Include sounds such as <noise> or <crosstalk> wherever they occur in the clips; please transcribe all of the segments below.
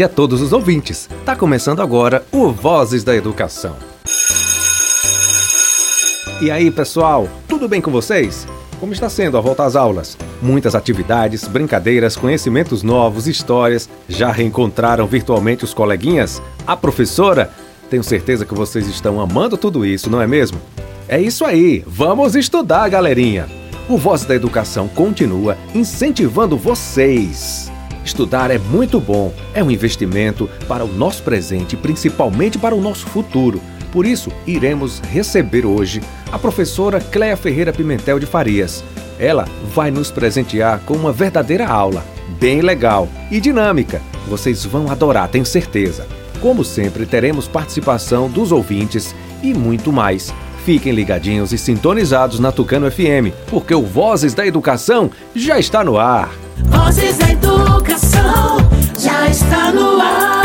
tarde a todos os ouvintes. Tá começando agora o Vozes da Educação. E aí, pessoal, tudo bem com vocês? Como está sendo a volta às aulas? Muitas atividades, brincadeiras, conhecimentos novos, histórias. Já reencontraram virtualmente os coleguinhas? A professora? Tenho certeza que vocês estão amando tudo isso, não é mesmo? É isso aí, vamos estudar, galerinha! O Voz da Educação continua incentivando vocês. Estudar é muito bom, é um investimento para o nosso presente e principalmente para o nosso futuro. Por isso, iremos receber hoje a professora Cléa Ferreira Pimentel de Farias. Ela vai nos presentear com uma verdadeira aula, bem legal e dinâmica. Vocês vão adorar, tenho certeza. Como sempre, teremos participação dos ouvintes e muito mais. Fiquem ligadinhos e sintonizados na Tucano FM, porque o Vozes da Educação já está no ar. Vozes da Educação já está no ar.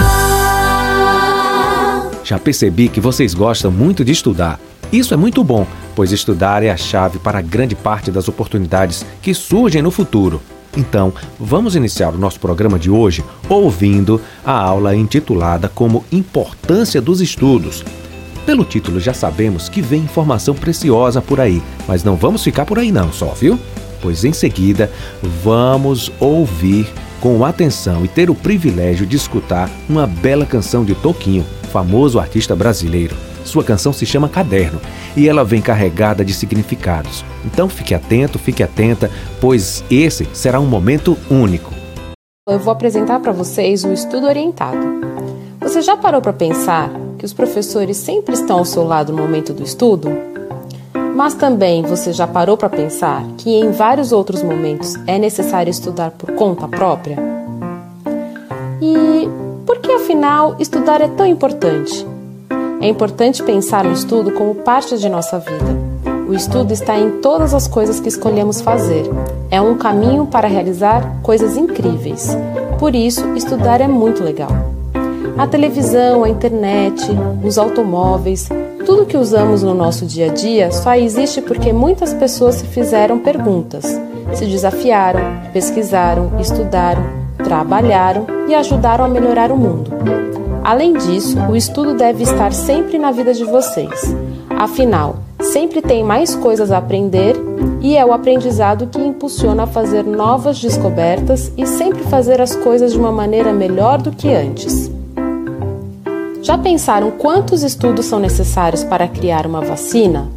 Já percebi que vocês gostam muito de estudar. Isso é muito bom, pois estudar é a chave para grande parte das oportunidades que surgem no futuro. Então, vamos iniciar o nosso programa de hoje ouvindo a aula intitulada como Importância dos Estudos. Pelo título já sabemos que vem informação preciosa por aí, mas não vamos ficar por aí não só, viu? Pois em seguida vamos ouvir com atenção e ter o privilégio de escutar uma bela canção de Toquinho, famoso artista brasileiro. Sua canção se chama Caderno e ela vem carregada de significados. Então fique atento, fique atenta, pois esse será um momento único. Eu vou apresentar para vocês o estudo orientado. Você já parou para pensar que os professores sempre estão ao seu lado no momento do estudo? Mas também você já parou para pensar que em vários outros momentos é necessário estudar por conta própria? E por que afinal estudar é tão importante? É importante pensar no estudo como parte de nossa vida. O estudo está em todas as coisas que escolhemos fazer. É um caminho para realizar coisas incríveis. Por isso, estudar é muito legal. A televisão, a internet, os automóveis, tudo que usamos no nosso dia a dia só existe porque muitas pessoas se fizeram perguntas, se desafiaram, pesquisaram, estudaram, trabalharam e ajudaram a melhorar o mundo. Além disso, o estudo deve estar sempre na vida de vocês. Afinal, sempre tem mais coisas a aprender e é o aprendizado que impulsiona a fazer novas descobertas e sempre fazer as coisas de uma maneira melhor do que antes. Já pensaram quantos estudos são necessários para criar uma vacina?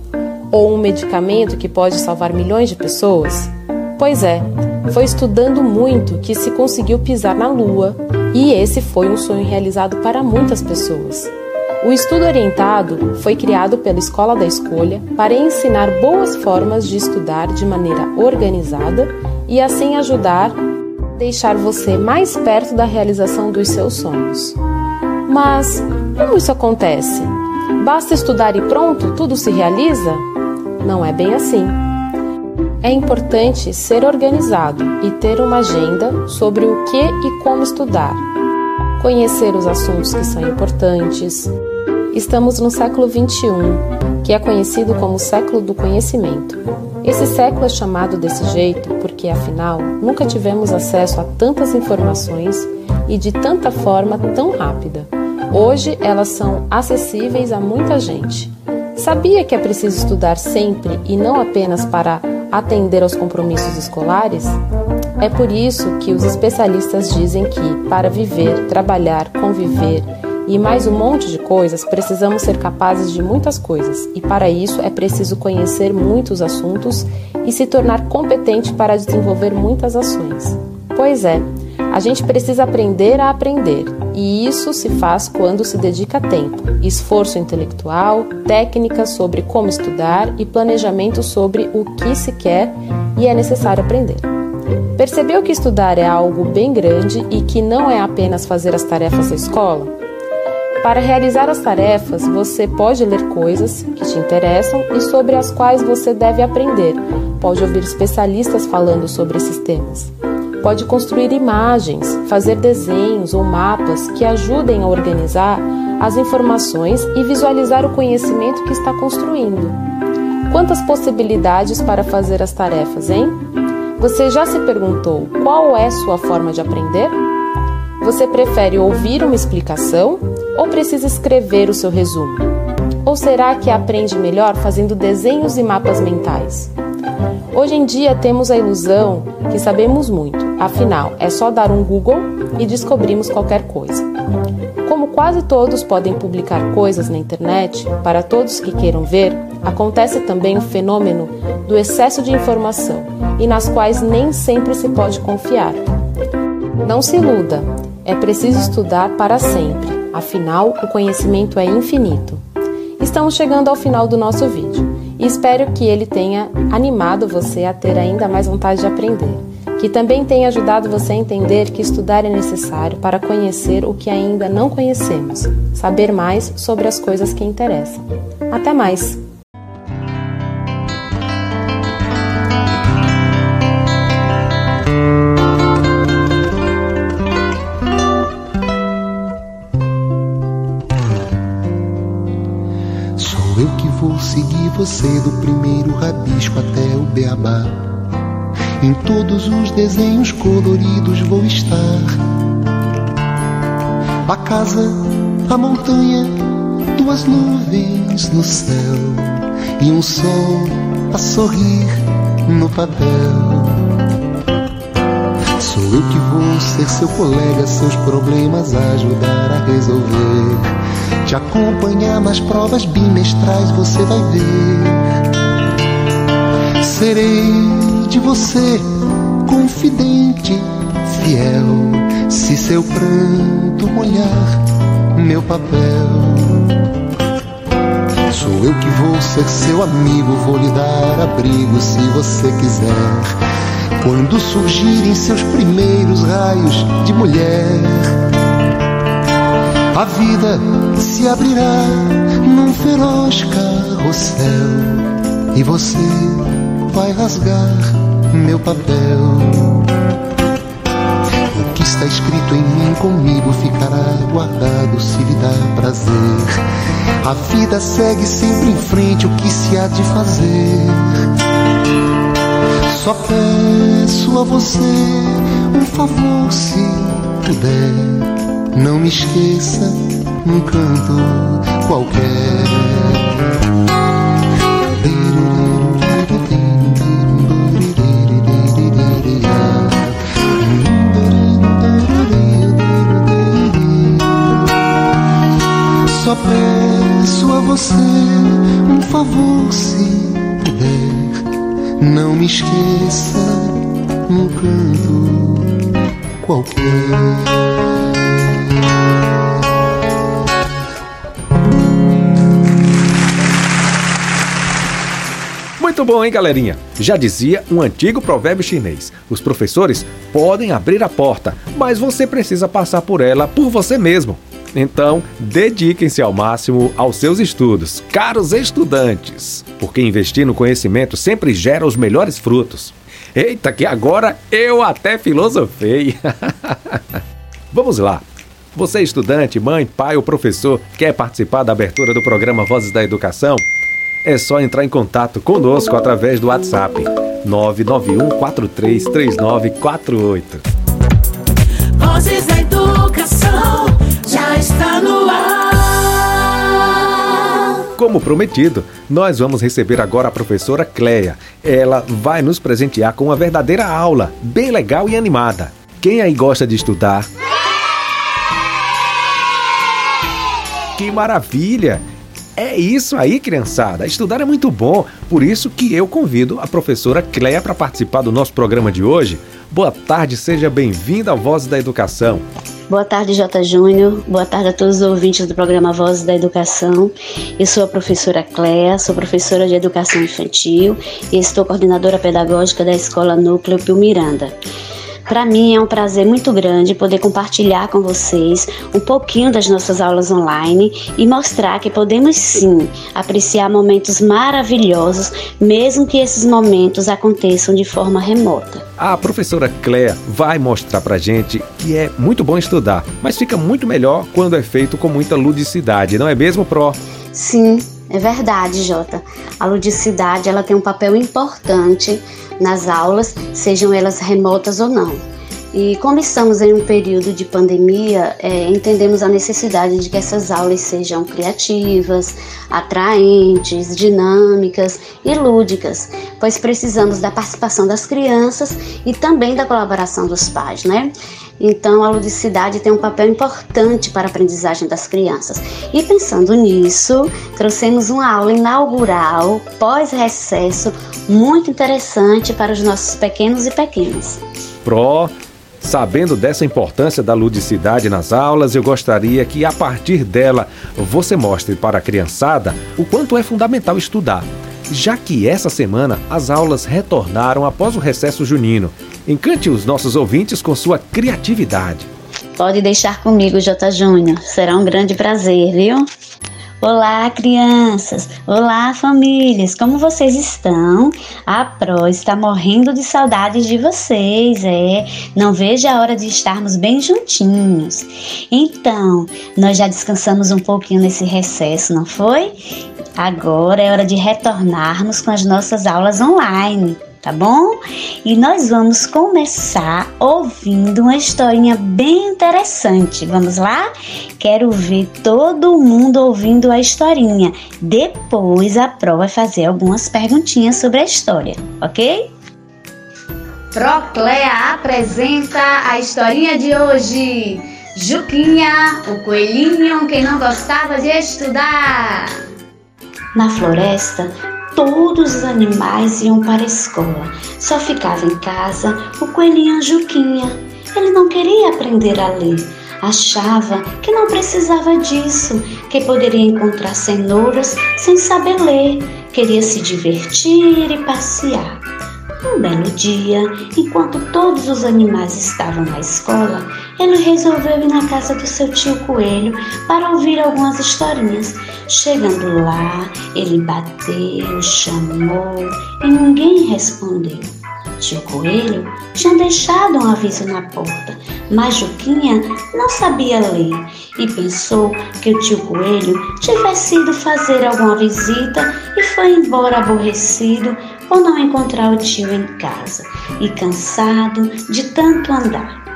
Ou um medicamento que pode salvar milhões de pessoas? Pois é, foi estudando muito que se conseguiu pisar na Lua, e esse foi um sonho realizado para muitas pessoas. O estudo orientado foi criado pela Escola da Escolha para ensinar boas formas de estudar de maneira organizada e assim ajudar a deixar você mais perto da realização dos seus sonhos. Mas como isso acontece? Basta estudar e pronto, tudo se realiza? Não é bem assim. É importante ser organizado e ter uma agenda sobre o que e como estudar. Conhecer os assuntos que são importantes. Estamos no século XXI, que é conhecido como o século do conhecimento. Esse século é chamado desse jeito porque, afinal, nunca tivemos acesso a tantas informações e de tanta forma tão rápida. Hoje elas são acessíveis a muita gente. Sabia que é preciso estudar sempre e não apenas para atender aos compromissos escolares? É por isso que os especialistas dizem que, para viver, trabalhar, conviver e mais um monte de coisas, precisamos ser capazes de muitas coisas, e para isso é preciso conhecer muitos assuntos e se tornar competente para desenvolver muitas ações. Pois é, a gente precisa aprender a aprender, e isso se faz quando se dedica tempo, esforço intelectual, técnicas sobre como estudar e planejamento sobre o que se quer e é necessário aprender. Percebeu que estudar é algo bem grande e que não é apenas fazer as tarefas da escola? Para realizar as tarefas, você pode ler coisas que te interessam e sobre as quais você deve aprender. Pode ouvir especialistas falando sobre esses temas. Pode construir imagens, fazer desenhos ou mapas que ajudem a organizar as informações e visualizar o conhecimento que está construindo. Quantas possibilidades para fazer as tarefas, hein? Você já se perguntou qual é sua forma de aprender? Você prefere ouvir uma explicação ou precisa escrever o seu resumo? Ou será que aprende melhor fazendo desenhos e mapas mentais? Hoje em dia temos a ilusão que sabemos muito, afinal, é só dar um Google e descobrimos qualquer coisa. Como quase todos podem publicar coisas na internet, para todos que queiram ver, acontece também o fenômeno do excesso de informação e nas quais nem sempre se pode confiar. Não se iluda, é preciso estudar para sempre, afinal, o conhecimento é infinito. Estamos chegando ao final do nosso vídeo e espero que ele tenha animado você a ter ainda mais vontade de aprender, que também tenha ajudado você a entender que estudar é necessário para conhecer o que ainda não conhecemos, saber mais sobre as coisas que interessam. Até mais! seguir você do primeiro rabisco até o beabá. Em todos os desenhos coloridos vou estar. A casa, a montanha, duas nuvens no céu e um sol a sorrir no papel. Sou eu que vou ser seu colega, seus problemas ajudar a resolver te acompanhar nas provas bimestrais, você vai ver. Serei de você confidente, fiel, se seu pranto molhar meu papel. Sou eu que vou ser seu amigo, vou lhe dar abrigo se você quiser. Quando surgirem seus primeiros raios de mulher a vida se abrirá num feroz carrossel e você vai rasgar meu papel. O que está escrito em mim comigo ficará guardado se lhe dá prazer. A vida segue sempre em frente, o que se há de fazer? Só peço a você um favor se puder não me esqueça num canto qualquer. Só peço a você um favor, se puder. Não me esqueça num canto qualquer. Muito bom, hein, galerinha? Já dizia um antigo provérbio chinês: os professores podem abrir a porta, mas você precisa passar por ela por você mesmo. Então, dediquem-se ao máximo aos seus estudos, caros estudantes, porque investir no conhecimento sempre gera os melhores frutos. Eita, que agora eu até filosofei! <laughs> Vamos lá! Você, estudante, mãe, pai ou professor, quer participar da abertura do programa Vozes da Educação? é só entrar em contato conosco através do WhatsApp 991 433948. Vozes da Educação está no ar. Como prometido, nós vamos receber agora a professora Cleia. Ela vai nos presentear com uma verdadeira aula, bem legal e animada. Quem aí gosta de estudar? Que maravilha! É isso aí, criançada. Estudar é muito bom. Por isso que eu convido a professora Cleia para participar do nosso programa de hoje. Boa tarde, seja bem-vinda ao Vozes da Educação. Boa tarde, J. Júnior. Boa tarde a todos os ouvintes do programa Vozes da Educação. Eu sou a professora Cléa, sou professora de Educação Infantil e estou coordenadora pedagógica da Escola Núcleo Pio Miranda. Para mim é um prazer muito grande poder compartilhar com vocês um pouquinho das nossas aulas online e mostrar que podemos sim apreciar momentos maravilhosos, mesmo que esses momentos aconteçam de forma remota. A professora Cléa vai mostrar pra gente que é muito bom estudar, mas fica muito melhor quando é feito com muita ludicidade, não é mesmo, Pro? Sim, é verdade, Jota. A ludicidade ela tem um papel importante nas aulas, sejam elas remotas ou não. E como estamos em um período de pandemia, é, entendemos a necessidade de que essas aulas sejam criativas, atraentes, dinâmicas e lúdicas, pois precisamos da participação das crianças e também da colaboração dos pais, né? Então, a ludicidade tem um papel importante para a aprendizagem das crianças. E pensando nisso, trouxemos uma aula inaugural, pós-recesso, muito interessante para os nossos pequenos e pequenas. Pro, sabendo dessa importância da ludicidade nas aulas, eu gostaria que a partir dela você mostre para a criançada o quanto é fundamental estudar, já que essa semana as aulas retornaram após o recesso junino. Encante os nossos ouvintes com sua criatividade. Pode deixar comigo, J. Júnior. Será um grande prazer, viu? Olá, crianças! Olá, famílias! Como vocês estão? A Pro está morrendo de saudades de vocês, é? Não vejo a hora de estarmos bem juntinhos. Então, nós já descansamos um pouquinho nesse recesso, não foi? Agora é hora de retornarmos com as nossas aulas online tá bom? E nós vamos começar ouvindo uma historinha bem interessante. Vamos lá? Quero ver todo mundo ouvindo a historinha. Depois a Pro vai fazer algumas perguntinhas sobre a história, ok? Proclea apresenta a historinha de hoje. Juquinha, o coelhinho que não gostava de estudar. Na floresta, todos os animais iam para a escola. Só ficava em casa o coelhinho Juquinha. Ele não queria aprender a ler. Achava que não precisava disso, que poderia encontrar cenouras sem saber ler. Queria se divertir e passear. Um belo dia, enquanto todos os animais estavam na escola, ele resolveu ir na casa do seu tio Coelho para ouvir algumas historinhas. Chegando lá, ele bateu, chamou e ninguém respondeu. Tio Coelho tinha deixado um aviso na porta, mas Juquinha não sabia ler e pensou que o tio Coelho tivesse ido fazer alguma visita e foi embora aborrecido por não encontrar o tio em casa e cansado de tanto andar.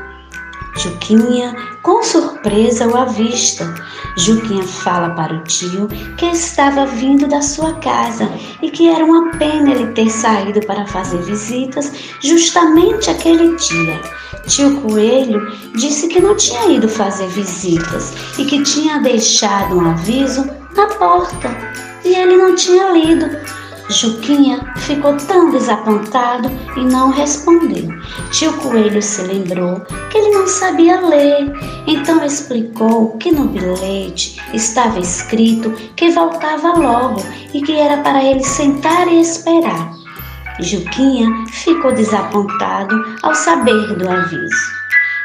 Juquinha, com surpresa, o avista. Juquinha fala para o tio que estava vindo da sua casa e que era uma pena ele ter saído para fazer visitas justamente aquele dia. Tio Coelho disse que não tinha ido fazer visitas e que tinha deixado um aviso na porta e ele não tinha lido. Juquinha ficou tão desapontado e não respondeu. Tio Coelho se lembrou que ele não sabia ler, então explicou que no bilhete estava escrito que voltava logo e que era para ele sentar e esperar. Juquinha ficou desapontado ao saber do aviso.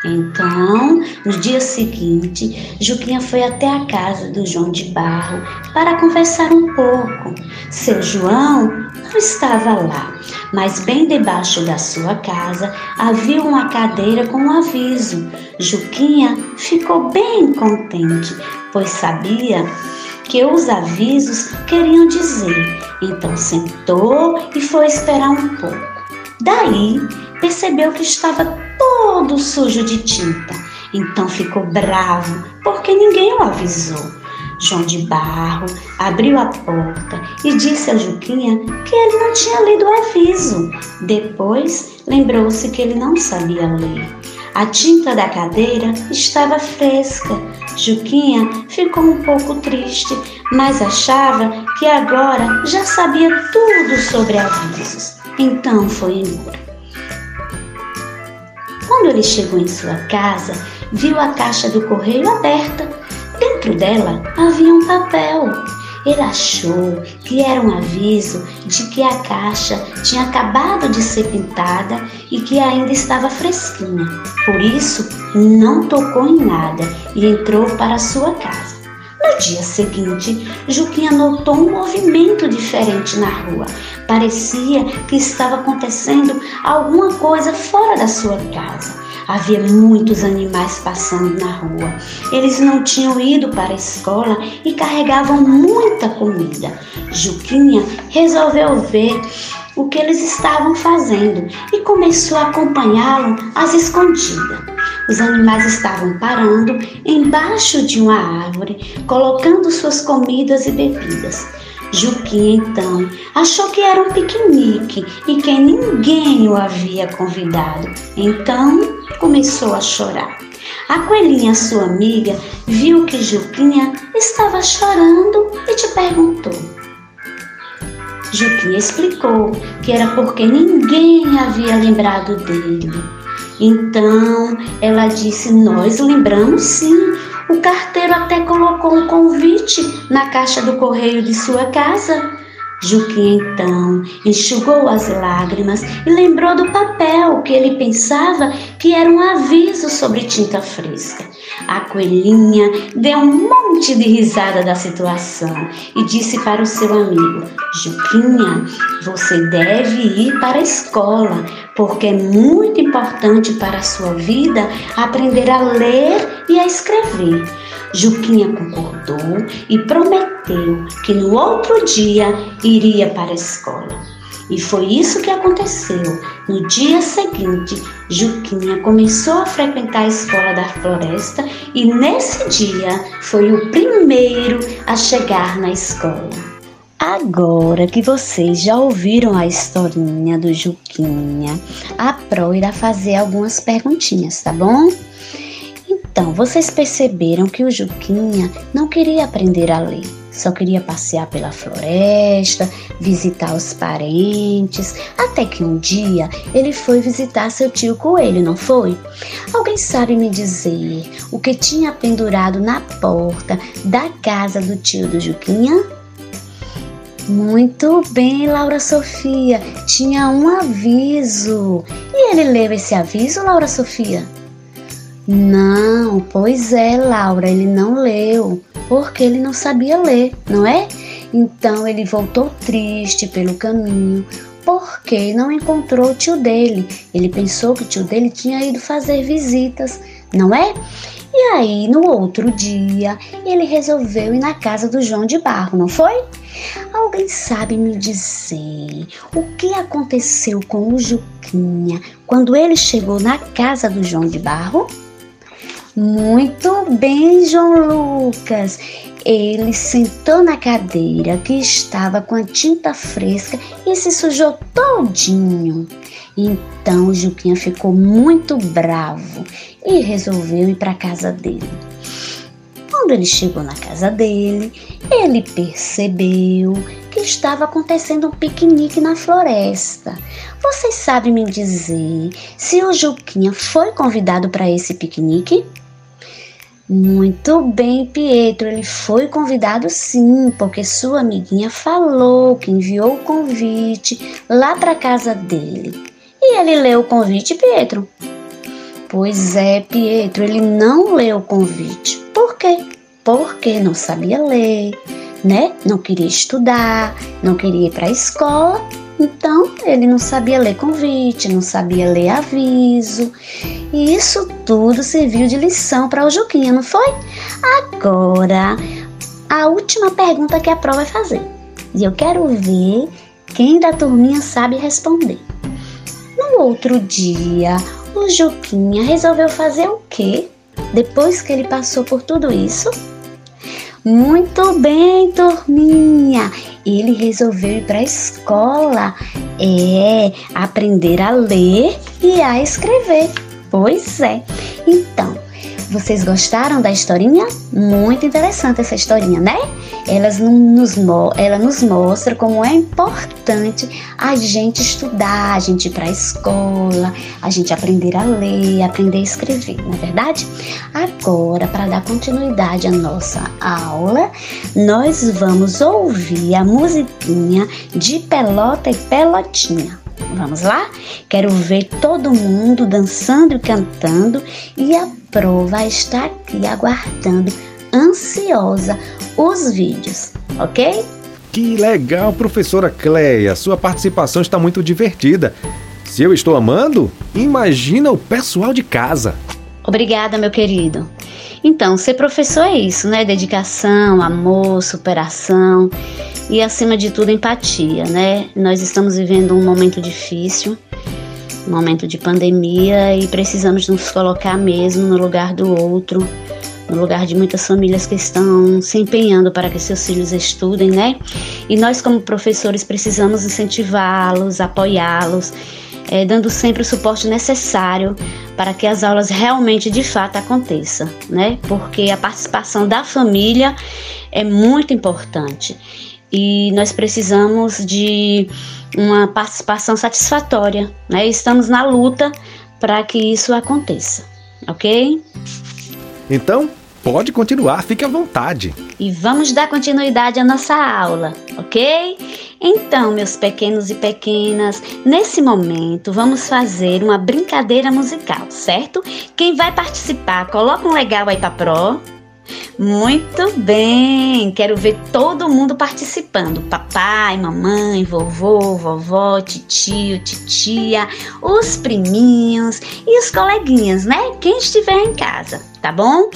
Então, no dia seguinte, Juquinha foi até a casa do João de Barro para conversar um pouco. Seu João não estava lá, mas bem debaixo da sua casa havia uma cadeira com um aviso. Juquinha ficou bem contente, pois sabia que os avisos queriam dizer. Então sentou e foi esperar um pouco. Daí percebeu que estava todo sujo de tinta. Então ficou bravo porque ninguém o avisou. João de Barro abriu a porta e disse a Juquinha que ele não tinha lido o aviso. Depois lembrou-se que ele não sabia ler. A tinta da cadeira estava fresca. Juquinha ficou um pouco triste, mas achava que agora já sabia tudo sobre avisos. Então foi embora. Quando ele chegou em sua casa, viu a caixa do correio aberta. Dentro dela havia um papel. Ele achou que era um aviso de que a caixa tinha acabado de ser pintada e que ainda estava fresquinha. Por isso, não tocou em nada e entrou para sua casa. No dia seguinte, Juquinha notou um movimento diferente na rua. Parecia que estava acontecendo alguma coisa fora da sua casa. Havia muitos animais passando na rua. Eles não tinham ido para a escola e carregavam muita comida. Juquinha resolveu ver o que eles estavam fazendo e começou a acompanhá-lo às escondidas. Os animais estavam parando embaixo de uma árvore, colocando suas comidas e bebidas. Juquinha então achou que era um piquenique e que ninguém o havia convidado. Então começou a chorar. A coelhinha, sua amiga, viu que Juquinha estava chorando e te perguntou: Juquinha explicou que era porque ninguém havia lembrado dele. Então ela disse: Nós lembramos sim. O carteiro até colocou um convite na caixa do correio de sua casa. Juquinha então enxugou as lágrimas e lembrou do papel que ele pensava que era um aviso sobre tinta fresca. A coelhinha deu um monte de risada da situação e disse para o seu amigo: Juquinha, você deve ir para a escola, porque é muito importante para a sua vida aprender a ler e a escrever. Juquinha concordou e prometeu que no outro dia iria para a escola. E foi isso que aconteceu. No dia seguinte, Juquinha começou a frequentar a escola da floresta e nesse dia foi o primeiro a chegar na escola. Agora que vocês já ouviram a historinha do Juquinha, a Pro irá fazer algumas perguntinhas, tá bom? Então, vocês perceberam que o Juquinha não queria aprender a ler, só queria passear pela floresta, visitar os parentes, até que um dia ele foi visitar seu tio Coelho, não foi? Alguém sabe me dizer o que tinha pendurado na porta da casa do tio do Juquinha? Muito bem, Laura Sofia. Tinha um aviso. E ele leu esse aviso, Laura Sofia? Não, pois é, Laura, ele não leu, porque ele não sabia ler, não é? Então ele voltou triste pelo caminho, porque não encontrou o tio dele. Ele pensou que o tio dele tinha ido fazer visitas, não é? E aí, no outro dia, ele resolveu ir na casa do João de Barro, não foi? Alguém sabe me dizer o que aconteceu com o Juquinha quando ele chegou na casa do João de Barro? Muito bem, João Lucas. Ele sentou na cadeira que estava com a tinta fresca e se sujou todinho. Então Juquinha ficou muito bravo e resolveu ir para a casa dele. Quando ele chegou na casa dele, ele percebeu que estava acontecendo um piquenique na floresta. Vocês sabem me dizer se o Juquinha foi convidado para esse piquenique? Muito bem, Pietro. Ele foi convidado sim, porque sua amiguinha falou que enviou o convite lá para casa dele. E ele leu o convite, Pietro? Pois é, Pietro, ele não leu o convite. Por quê? Porque não sabia ler, né? Não queria estudar, não queria ir para a escola então, ele não sabia ler convite, não sabia ler aviso. E isso tudo serviu de lição para o Juquinha, não foi? Agora, a última pergunta que a prova vai fazer. E eu quero ver quem da turminha sabe responder. No outro dia, o Juquinha resolveu fazer o quê? Depois que ele passou por tudo isso? Muito bem, turminha ele resolveu ir para a escola, é, aprender a ler e a escrever. Pois é. Então, vocês gostaram da historinha? Muito interessante essa historinha, né? Elas nos, ela nos mostra como é importante a gente estudar, a gente ir para a escola, a gente aprender a ler, aprender a escrever, não é verdade? Agora, para dar continuidade à nossa aula, nós vamos ouvir a musiquinha de Pelota e Pelotinha. Vamos lá? Quero ver todo mundo dançando e cantando e a prova está aqui aguardando, ansiosa, os vídeos, ok? Que legal, professora Cleia! Sua participação está muito divertida. Se eu estou amando, imagina o pessoal de casa. Obrigada, meu querido. Então, ser professor é isso, né? Dedicação, amor, superação e, acima de tudo, empatia, né? Nós estamos vivendo um momento difícil, momento de pandemia e precisamos nos colocar mesmo no lugar do outro, no lugar de muitas famílias que estão se empenhando para que seus filhos estudem, né? E nós, como professores, precisamos incentivá-los, apoiá-los é, dando sempre o suporte necessário para que as aulas realmente de fato aconteçam, né? Porque a participação da família é muito importante e nós precisamos de uma participação satisfatória, né? Estamos na luta para que isso aconteça, ok? Então, pode continuar, fique à vontade. E vamos dar continuidade à nossa aula, ok? Então, meus pequenos e pequenas, nesse momento vamos fazer uma brincadeira musical, certo? Quem vai participar, coloca um legal aí para pro. Muito bem! Quero ver todo mundo participando: papai, mamãe, vovô, vovó, titio, titia, os priminhos e os coleguinhas, né? Quem estiver em casa, tá bom?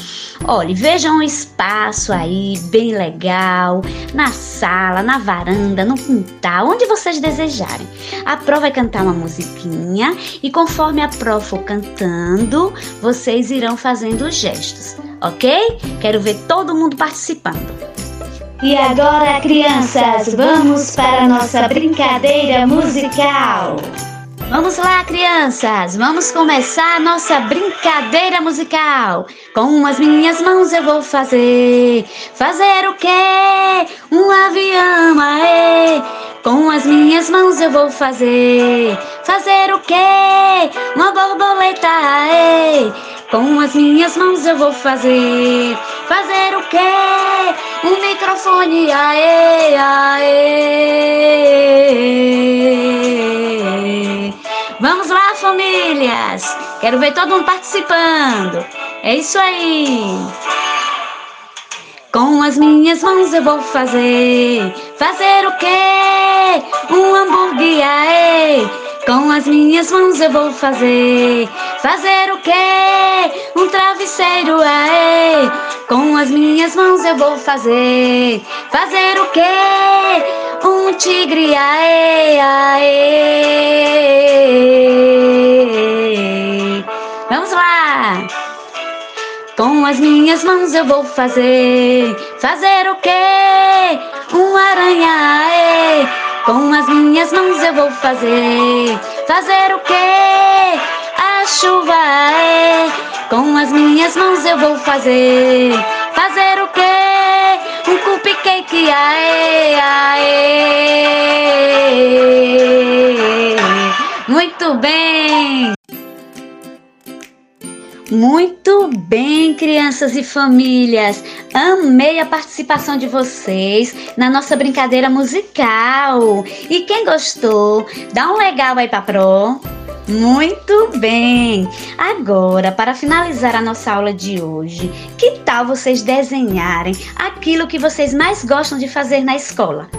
Olhe, vejam um espaço aí bem legal, na sala, na varanda, no quintal, onde vocês desejarem. A Pro vai cantar uma musiquinha e conforme a Pro for cantando, vocês irão fazendo os gestos ok? Quero ver todo mundo participando. E agora, crianças, vamos para a nossa brincadeira musical. Vamos lá, crianças! Vamos começar a nossa brincadeira musical. Com as minhas mãos eu vou fazer. Fazer o quê? Um avião, aê! Com as minhas mãos eu vou fazer. Fazer o quê? Uma borboleta, aê! Com as minhas mãos eu vou fazer. Fazer o quê? Um microfone, aê, aê. Vamos lá, famílias! Quero ver todo mundo participando. É isso aí. Com as minhas mãos eu vou fazer. Fazer o quê? Um hambúrguer, aê. Com as minhas mãos eu vou fazer. Fazer o quê? Um travesseiro, aê! Com as minhas mãos eu vou fazer. Fazer o quê? Um tigre, aê, aê! Vamos lá! Com as minhas mãos eu vou fazer. Fazer o quê? Um aranha, aê! Com as minhas mãos eu vou fazer. Fazer o quê? A chuva é. Com as minhas mãos eu vou fazer. Um cupcake, aê, aê. Muito bem. Muito bem, crianças e famílias. Amei a participação de vocês na nossa brincadeira musical. E quem gostou, dá um legal aí para pro. Muito bem! Agora, para finalizar a nossa aula de hoje, que tal vocês desenharem aquilo que vocês mais gostam de fazer na escola?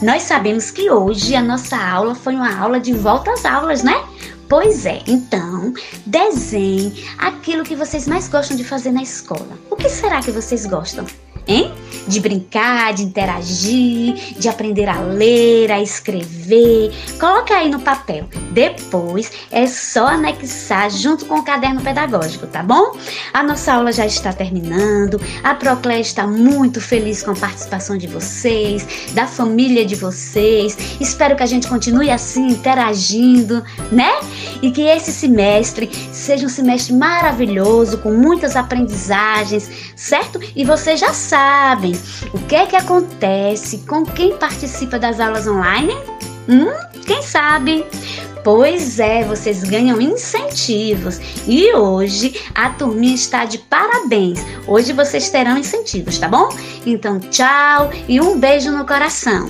Nós sabemos que hoje a nossa aula foi uma aula de volta às aulas, né? Pois é, então desenhe aquilo que vocês mais gostam de fazer na escola. O que será que vocês gostam? Hein? De brincar, de interagir, de aprender a ler, a escrever. Coloca aí no papel. Depois é só anexar junto com o caderno pedagógico, tá bom? A nossa aula já está terminando. A Proclé está muito feliz com a participação de vocês, da família de vocês. Espero que a gente continue assim interagindo, né? E que esse semestre seja um semestre maravilhoso, com muitas aprendizagens, certo? E você já sabe sabem o que é que acontece com quem participa das aulas online? Hum, quem sabe? Pois é, vocês ganham incentivos e hoje a turminha está de parabéns. Hoje vocês terão incentivos, tá bom? Então, tchau e um beijo no coração.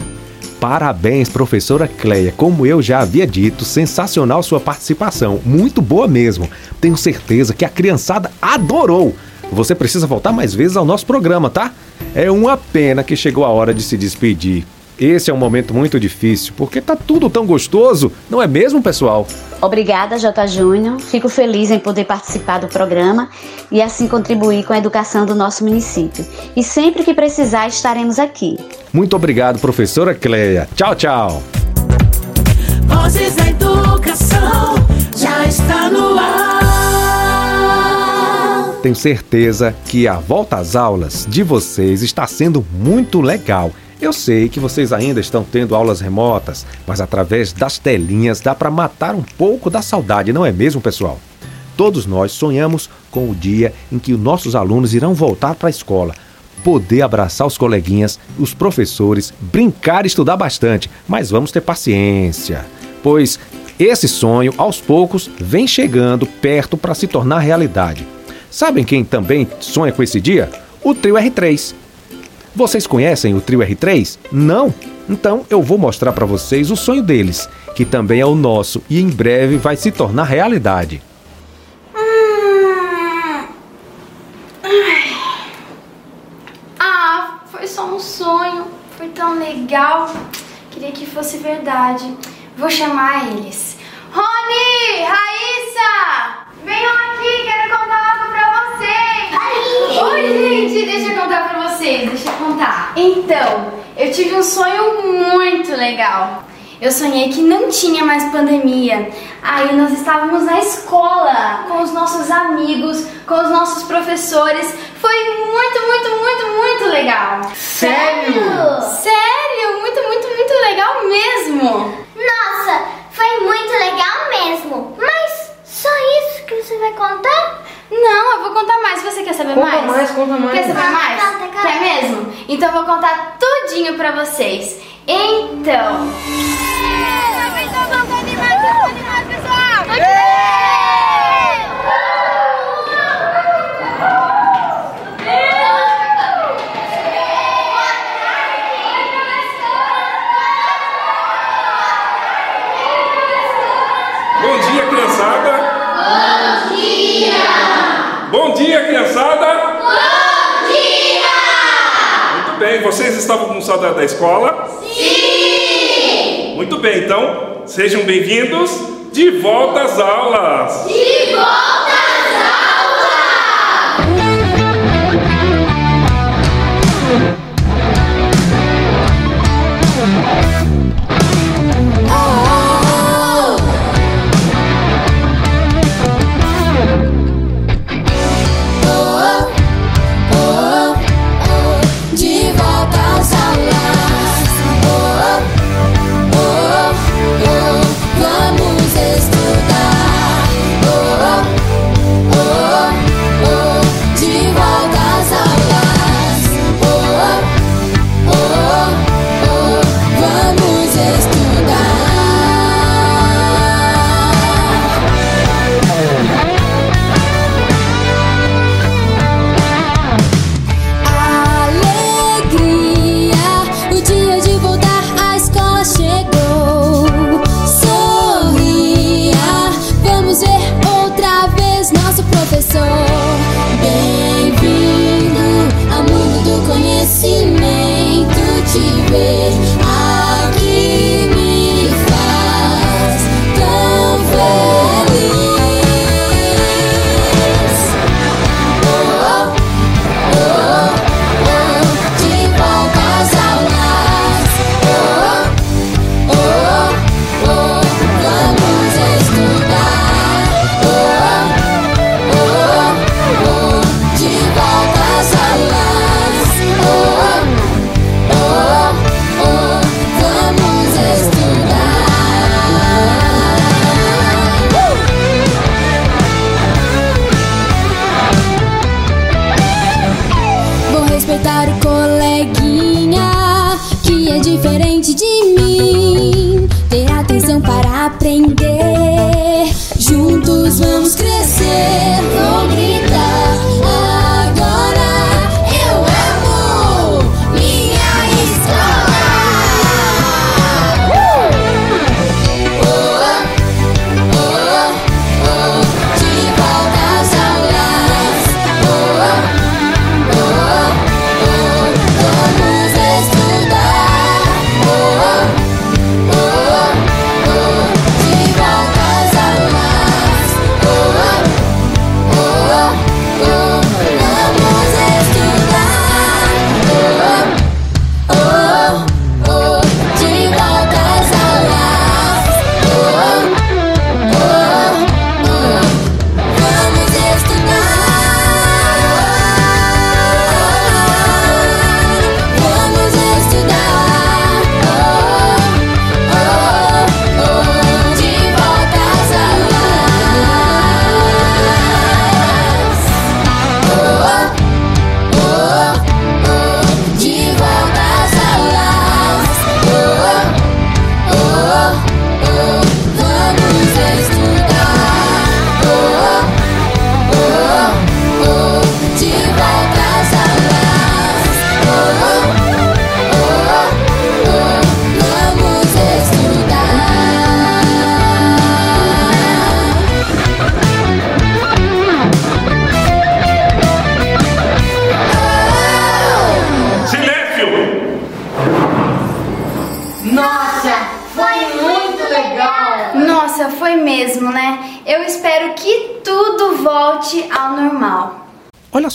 Parabéns, professora Cleia. Como eu já havia dito, sensacional sua participação. Muito boa mesmo. Tenho certeza que a criançada adorou. Você precisa voltar mais vezes ao nosso programa, tá? É uma pena que chegou a hora de se despedir. Esse é um momento muito difícil, porque tá tudo tão gostoso, não é mesmo, pessoal? Obrigada, J. Júnior. Fico feliz em poder participar do programa e assim contribuir com a educação do nosso município. E sempre que precisar, estaremos aqui. Muito obrigado, professora Cleia. Tchau, tchau. Vozes da Educação Tenho certeza que a volta às aulas de vocês está sendo muito legal. Eu sei que vocês ainda estão tendo aulas remotas, mas através das telinhas dá para matar um pouco da saudade, não é mesmo, pessoal? Todos nós sonhamos com o dia em que os nossos alunos irão voltar para a escola, poder abraçar os coleguinhas, os professores, brincar e estudar bastante, mas vamos ter paciência, pois esse sonho, aos poucos, vem chegando perto para se tornar realidade. Sabem quem também sonha com esse dia? O Trio R3. Vocês conhecem o Trio R3? Não? Então eu vou mostrar para vocês o sonho deles, que também é o nosso e em breve vai se tornar realidade. Ah, foi só um sonho. Foi tão legal. Queria que fosse verdade. Vou chamar eles. Rony! Raíssa! Venham aqui, quero contar algo pra vocês. Oi, gente, deixa eu contar pra vocês, deixa eu contar. Então, eu tive um sonho muito legal. Eu sonhei que não tinha mais pandemia. Aí nós estávamos na escola com os nossos amigos, com os nossos professores. Foi muito, muito, muito, muito legal. Sério? Sério, muito, muito, muito legal mesmo. Nossa, foi muito legal mesmo. Mas só isso que você vai contar? Não, eu vou contar mais. Você quer saber Conta mais? mais, conta mais. Quer saber Conta, mais? conta, conta. Quer mesmo? Então eu vou contar tudinho pra vocês. Então. Bom bem, vocês estavam com saudade da escola? Sim. Muito bem, então sejam bem-vindos de volta às aulas. De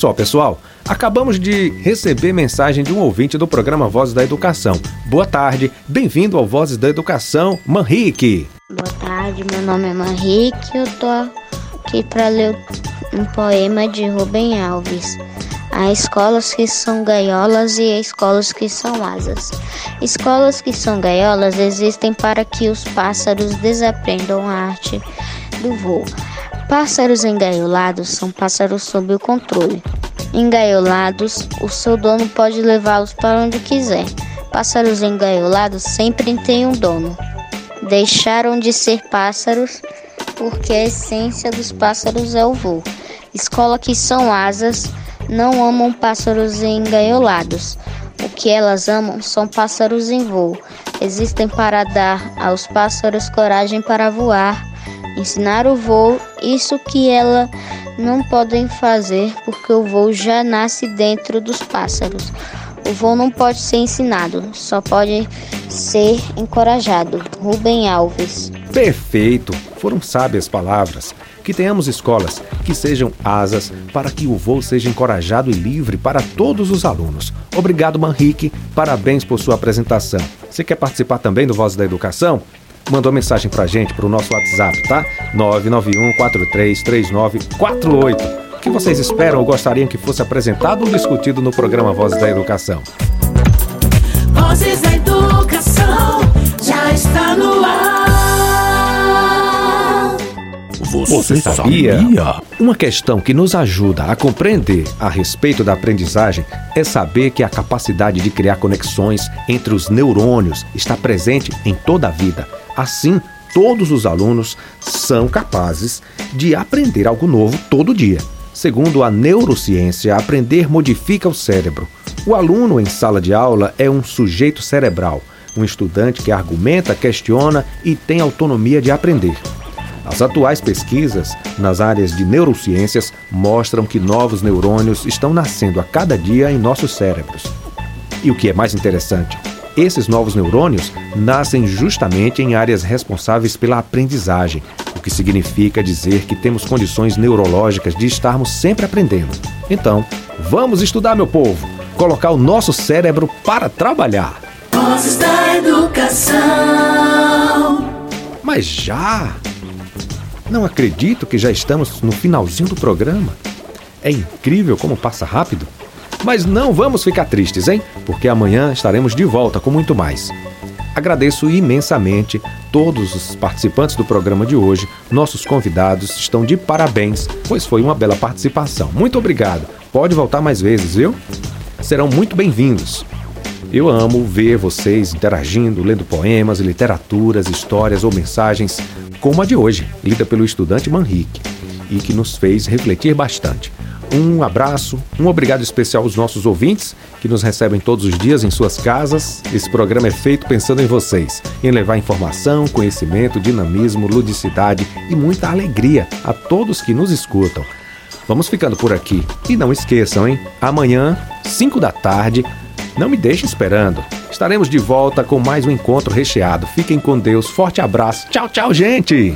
só, pessoal, acabamos de receber mensagem de um ouvinte do programa Vozes da Educação. Boa tarde, bem-vindo ao Vozes da Educação, Manrique. Boa tarde, meu nome é Manrique, eu tô aqui para ler um poema de Rubem Alves. Há escolas que são gaiolas e há escolas que são asas. Escolas que são gaiolas existem para que os pássaros desaprendam a arte do voo. Pássaros engaiolados são pássaros sob o controle. Engaiolados, o seu dono pode levá-los para onde quiser. Pássaros engaiolados sempre têm um dono. Deixaram de ser pássaros porque a essência dos pássaros é o voo. Escola que são asas não amam pássaros engaiolados. O que elas amam são pássaros em voo. Existem para dar aos pássaros coragem para voar, ensinar o voo, isso que elas não podem fazer porque o voo já nasce dentro dos pássaros. O voo não pode ser ensinado, só pode ser encorajado. Rubem Alves. Perfeito! Foram sábias palavras. Que tenhamos escolas que sejam asas para que o voo seja encorajado e livre para todos os alunos. Obrigado, Manrique. Parabéns por sua apresentação. Você quer participar também do Voz da Educação? Mandou mensagem pra gente pro nosso WhatsApp, tá? 991 433948. O que vocês esperam ou gostariam que fosse apresentado ou discutido no programa Vozes da Educação? Vozes da Educação já está no ar. Você sabia? Uma questão que nos ajuda a compreender a respeito da aprendizagem é saber que a capacidade de criar conexões entre os neurônios está presente em toda a vida. Assim, todos os alunos são capazes de aprender algo novo todo dia. Segundo a neurociência, aprender modifica o cérebro. O aluno em sala de aula é um sujeito cerebral, um estudante que argumenta, questiona e tem autonomia de aprender. As atuais pesquisas nas áreas de neurociências mostram que novos neurônios estão nascendo a cada dia em nossos cérebros. E o que é mais interessante, esses novos neurônios nascem justamente em áreas responsáveis pela aprendizagem, o que significa dizer que temos condições neurológicas de estarmos sempre aprendendo. Então, vamos estudar, meu povo, colocar o nosso cérebro para trabalhar. Vozes da Educação. Mas já? Não acredito que já estamos no finalzinho do programa. É incrível como passa rápido. Mas não vamos ficar tristes, hein? Porque amanhã estaremos de volta com muito mais. Agradeço imensamente todos os participantes do programa de hoje. Nossos convidados estão de parabéns, pois foi uma bela participação. Muito obrigado. Pode voltar mais vezes, viu? Serão muito bem-vindos. Eu amo ver vocês interagindo, lendo poemas, literaturas, histórias ou mensagens como a de hoje, lida pelo estudante Manrique, e que nos fez refletir bastante. Um abraço, um obrigado especial aos nossos ouvintes que nos recebem todos os dias em suas casas. Esse programa é feito pensando em vocês, em levar informação, conhecimento, dinamismo, ludicidade e muita alegria a todos que nos escutam. Vamos ficando por aqui. E não esqueçam, hein? Amanhã, 5 da tarde, não me deixe esperando. Estaremos de volta com mais um encontro recheado. Fiquem com Deus. Forte abraço. Tchau, tchau, gente.